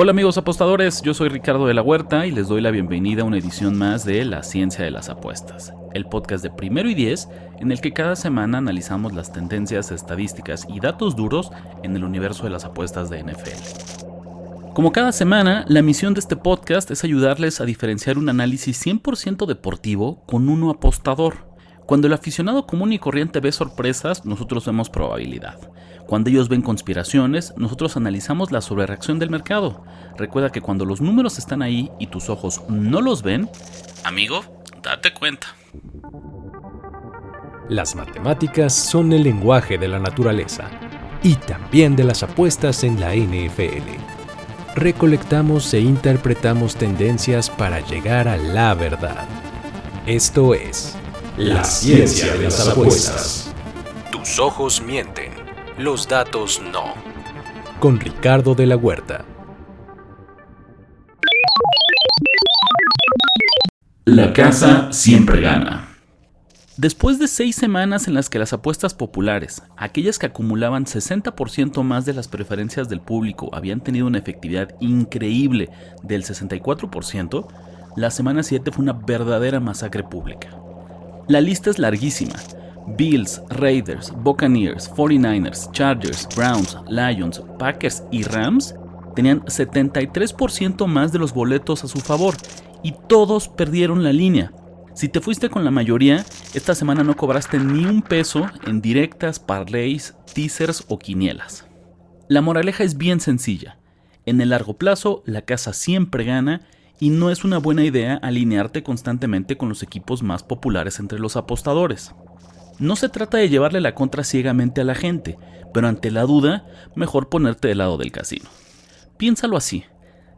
Hola amigos apostadores, yo soy Ricardo de la Huerta y les doy la bienvenida a una edición más de La Ciencia de las Apuestas, el podcast de primero y diez en el que cada semana analizamos las tendencias, estadísticas y datos duros en el universo de las apuestas de NFL. Como cada semana, la misión de este podcast es ayudarles a diferenciar un análisis 100% deportivo con uno apostador. Cuando el aficionado común y corriente ve sorpresas, nosotros vemos probabilidad. Cuando ellos ven conspiraciones, nosotros analizamos la sobrereacción del mercado. Recuerda que cuando los números están ahí y tus ojos no los ven, amigo, date cuenta. Las matemáticas son el lenguaje de la naturaleza y también de las apuestas en la NFL. Recolectamos e interpretamos tendencias para llegar a la verdad. Esto es la ciencia de las apuestas. Tus ojos mienten, los datos no. Con Ricardo de la Huerta. La casa siempre gana. Después de seis semanas en las que las apuestas populares, aquellas que acumulaban 60% más de las preferencias del público, habían tenido una efectividad increíble del 64%, la semana 7 fue una verdadera masacre pública. La lista es larguísima. Bills, Raiders, Buccaneers, 49ers, Chargers, Browns, Lions, Packers y Rams tenían 73% más de los boletos a su favor y todos perdieron la línea. Si te fuiste con la mayoría, esta semana no cobraste ni un peso en directas, parlays, teasers o quinielas. La moraleja es bien sencilla. En el largo plazo, la casa siempre gana y no es una buena idea alinearte constantemente con los equipos más populares entre los apostadores. No se trata de llevarle la contra ciegamente a la gente, pero ante la duda, mejor ponerte del lado del casino. Piénsalo así.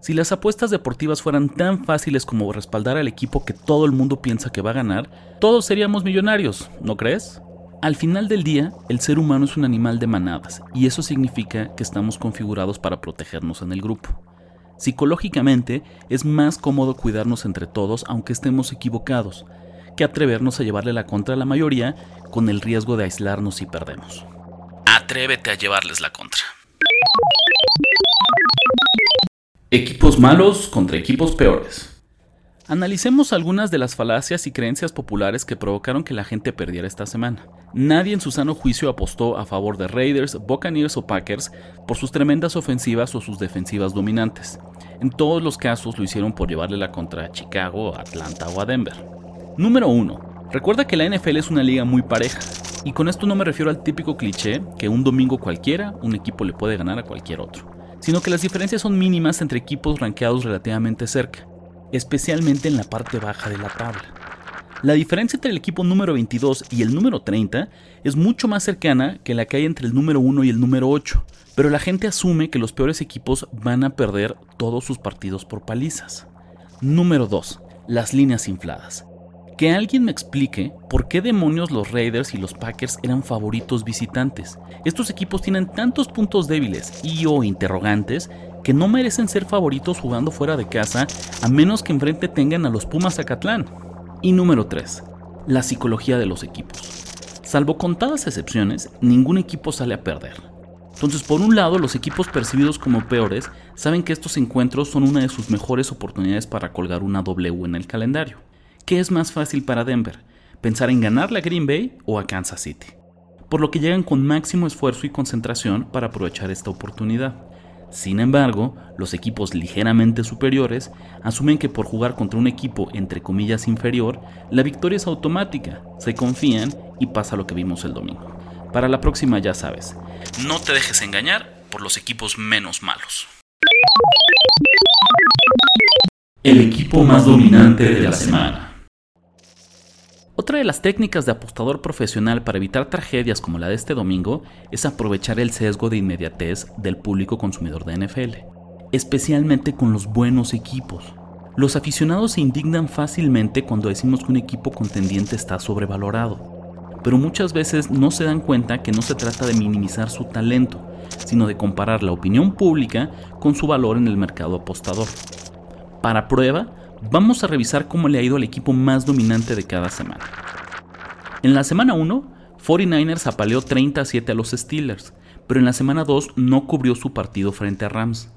Si las apuestas deportivas fueran tan fáciles como respaldar al equipo que todo el mundo piensa que va a ganar, todos seríamos millonarios, ¿no crees? Al final del día, el ser humano es un animal de manadas, y eso significa que estamos configurados para protegernos en el grupo. Psicológicamente es más cómodo cuidarnos entre todos aunque estemos equivocados, que atrevernos a llevarle la contra a la mayoría con el riesgo de aislarnos si perdemos. Atrévete a llevarles la contra. Equipos malos contra equipos peores. Analicemos algunas de las falacias y creencias populares que provocaron que la gente perdiera esta semana. Nadie en su sano juicio apostó a favor de Raiders, Buccaneers o Packers por sus tremendas ofensivas o sus defensivas dominantes. En todos los casos lo hicieron por llevarle la contra a Chicago, Atlanta o a Denver. Número 1. Recuerda que la NFL es una liga muy pareja. Y con esto no me refiero al típico cliché que un domingo cualquiera un equipo le puede ganar a cualquier otro, sino que las diferencias son mínimas entre equipos rankeados relativamente cerca especialmente en la parte baja de la tabla. La diferencia entre el equipo número 22 y el número 30 es mucho más cercana que la que hay entre el número 1 y el número 8, pero la gente asume que los peores equipos van a perder todos sus partidos por palizas. Número 2. Las líneas infladas. Que alguien me explique por qué demonios los Raiders y los Packers eran favoritos visitantes. Estos equipos tienen tantos puntos débiles y o interrogantes que no merecen ser favoritos jugando fuera de casa a menos que enfrente tengan a los Pumas Zacatlán. Y número 3. La psicología de los equipos. Salvo contadas excepciones, ningún equipo sale a perder. Entonces, por un lado, los equipos percibidos como peores saben que estos encuentros son una de sus mejores oportunidades para colgar una W en el calendario. ¿Qué es más fácil para Denver? ¿Pensar en ganarle a Green Bay o a Kansas City? Por lo que llegan con máximo esfuerzo y concentración para aprovechar esta oportunidad. Sin embargo, los equipos ligeramente superiores asumen que por jugar contra un equipo entre comillas inferior, la victoria es automática, se confían y pasa lo que vimos el domingo. Para la próxima ya sabes, no te dejes engañar por los equipos menos malos. El equipo más dominante de la semana. Otra de las técnicas de apostador profesional para evitar tragedias como la de este domingo es aprovechar el sesgo de inmediatez del público consumidor de NFL, especialmente con los buenos equipos. Los aficionados se indignan fácilmente cuando decimos que un equipo contendiente está sobrevalorado, pero muchas veces no se dan cuenta que no se trata de minimizar su talento, sino de comparar la opinión pública con su valor en el mercado apostador. Para prueba, vamos a revisar cómo le ha ido al equipo más dominante de cada semana. En la semana 1, 49ers apaleó 37 a los Steelers, pero en la semana 2 no cubrió su partido frente a Rams.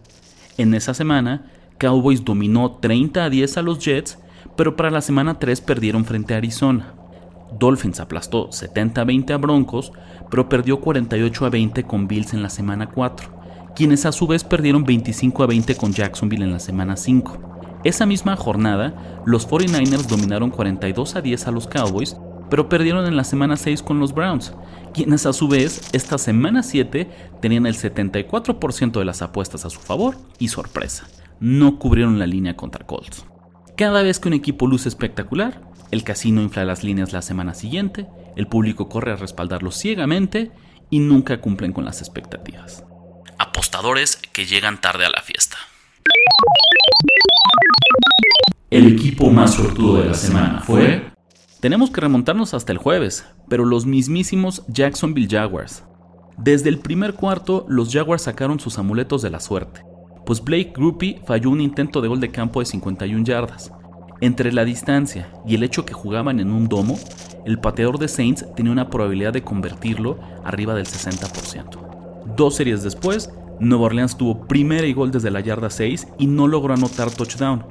En esa semana, Cowboys dominó 30 a 10 a los Jets, pero para la semana 3 perdieron frente a Arizona. Dolphins aplastó 70 a 20 a Broncos, pero perdió 48 a 20 con Bills en la semana 4, quienes a su vez perdieron 25 a 20 con Jacksonville en la semana 5. Esa misma jornada, los 49ers dominaron 42 a 10 a los Cowboys, pero perdieron en la semana 6 con los Browns, quienes a su vez esta semana 7 tenían el 74% de las apuestas a su favor y sorpresa, no cubrieron la línea contra Colts. Cada vez que un equipo luce espectacular, el casino infla las líneas la semana siguiente, el público corre a respaldarlos ciegamente y nunca cumplen con las expectativas. Apostadores que llegan tarde a la fiesta. El equipo más sortudo de la semana fue... Tenemos que remontarnos hasta el jueves, pero los mismísimos Jacksonville Jaguars. Desde el primer cuarto, los Jaguars sacaron sus amuletos de la suerte, pues Blake Groupie falló un intento de gol de campo de 51 yardas. Entre la distancia y el hecho que jugaban en un domo, el pateador de Saints tenía una probabilidad de convertirlo arriba del 60%. Dos series después, Nueva Orleans tuvo primera y gol desde la yarda 6 y no logró anotar touchdown,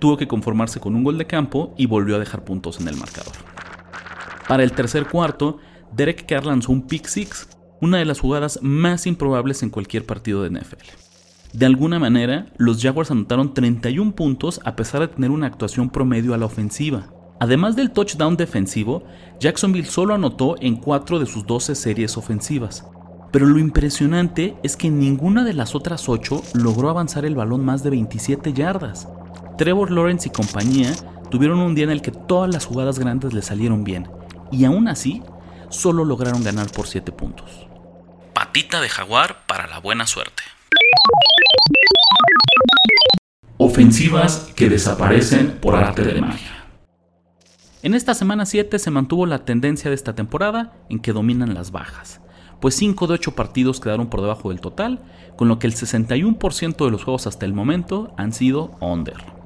tuvo que conformarse con un gol de campo y volvió a dejar puntos en el marcador. Para el tercer cuarto, Derek Carr lanzó un pick six, una de las jugadas más improbables en cualquier partido de NFL. De alguna manera, los Jaguars anotaron 31 puntos a pesar de tener una actuación promedio a la ofensiva. Además del touchdown defensivo, Jacksonville solo anotó en 4 de sus 12 series ofensivas. Pero lo impresionante es que ninguna de las otras 8 logró avanzar el balón más de 27 yardas. Trevor Lawrence y compañía tuvieron un día en el que todas las jugadas grandes le salieron bien, y aún así, solo lograron ganar por 7 puntos. Patita de jaguar para la buena suerte. Ofensivas que desaparecen por arte de magia. En esta semana 7 se mantuvo la tendencia de esta temporada en que dominan las bajas, pues 5 de 8 partidos quedaron por debajo del total, con lo que el 61% de los juegos hasta el momento han sido under.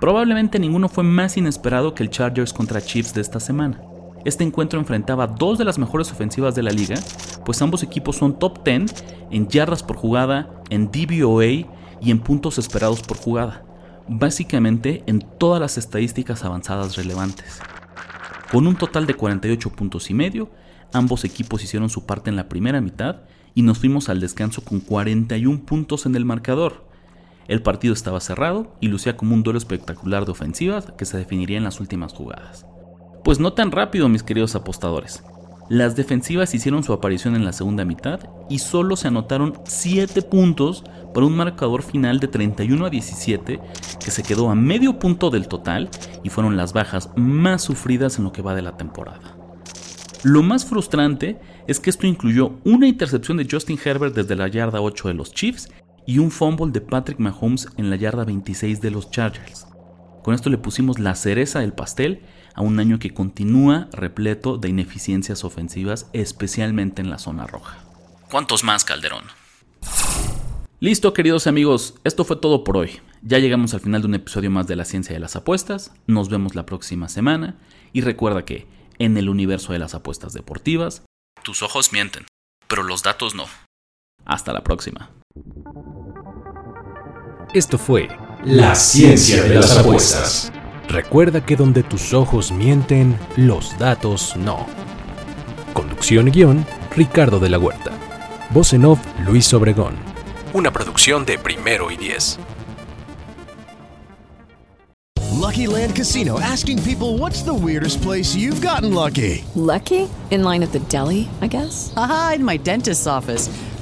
Probablemente ninguno fue más inesperado que el Chargers contra Chiefs de esta semana. Este encuentro enfrentaba dos de las mejores ofensivas de la liga, pues ambos equipos son top 10 en yardas por jugada, en DVOA y en puntos esperados por jugada, básicamente en todas las estadísticas avanzadas relevantes. Con un total de 48 puntos y medio, ambos equipos hicieron su parte en la primera mitad y nos fuimos al descanso con 41 puntos en el marcador. El partido estaba cerrado y lucía como un duelo espectacular de ofensivas que se definiría en las últimas jugadas. Pues no tan rápido, mis queridos apostadores. Las defensivas hicieron su aparición en la segunda mitad y solo se anotaron 7 puntos para un marcador final de 31 a 17 que se quedó a medio punto del total y fueron las bajas más sufridas en lo que va de la temporada. Lo más frustrante es que esto incluyó una intercepción de Justin Herbert desde la yarda 8 de los Chiefs y un fumble de Patrick Mahomes en la yarda 26 de los Chargers. Con esto le pusimos la cereza del pastel a un año que continúa repleto de ineficiencias ofensivas, especialmente en la zona roja. ¿Cuántos más, Calderón? Listo, queridos amigos, esto fue todo por hoy. Ya llegamos al final de un episodio más de la ciencia de las apuestas. Nos vemos la próxima semana y recuerda que en el universo de las apuestas deportivas, tus ojos mienten, pero los datos no. Hasta la próxima. Esto fue La Ciencia de las Apuestas. Recuerda que donde tus ojos mienten, los datos no. Conducción y guion, Ricardo de la Huerta. Voz en off, Luis Obregón. Una producción de Primero y Diez. Lucky Land Casino asking people what's the weirdest place you've gotten lucky? Lucky? In line at the deli, I guess? Aha, in my dentist's office.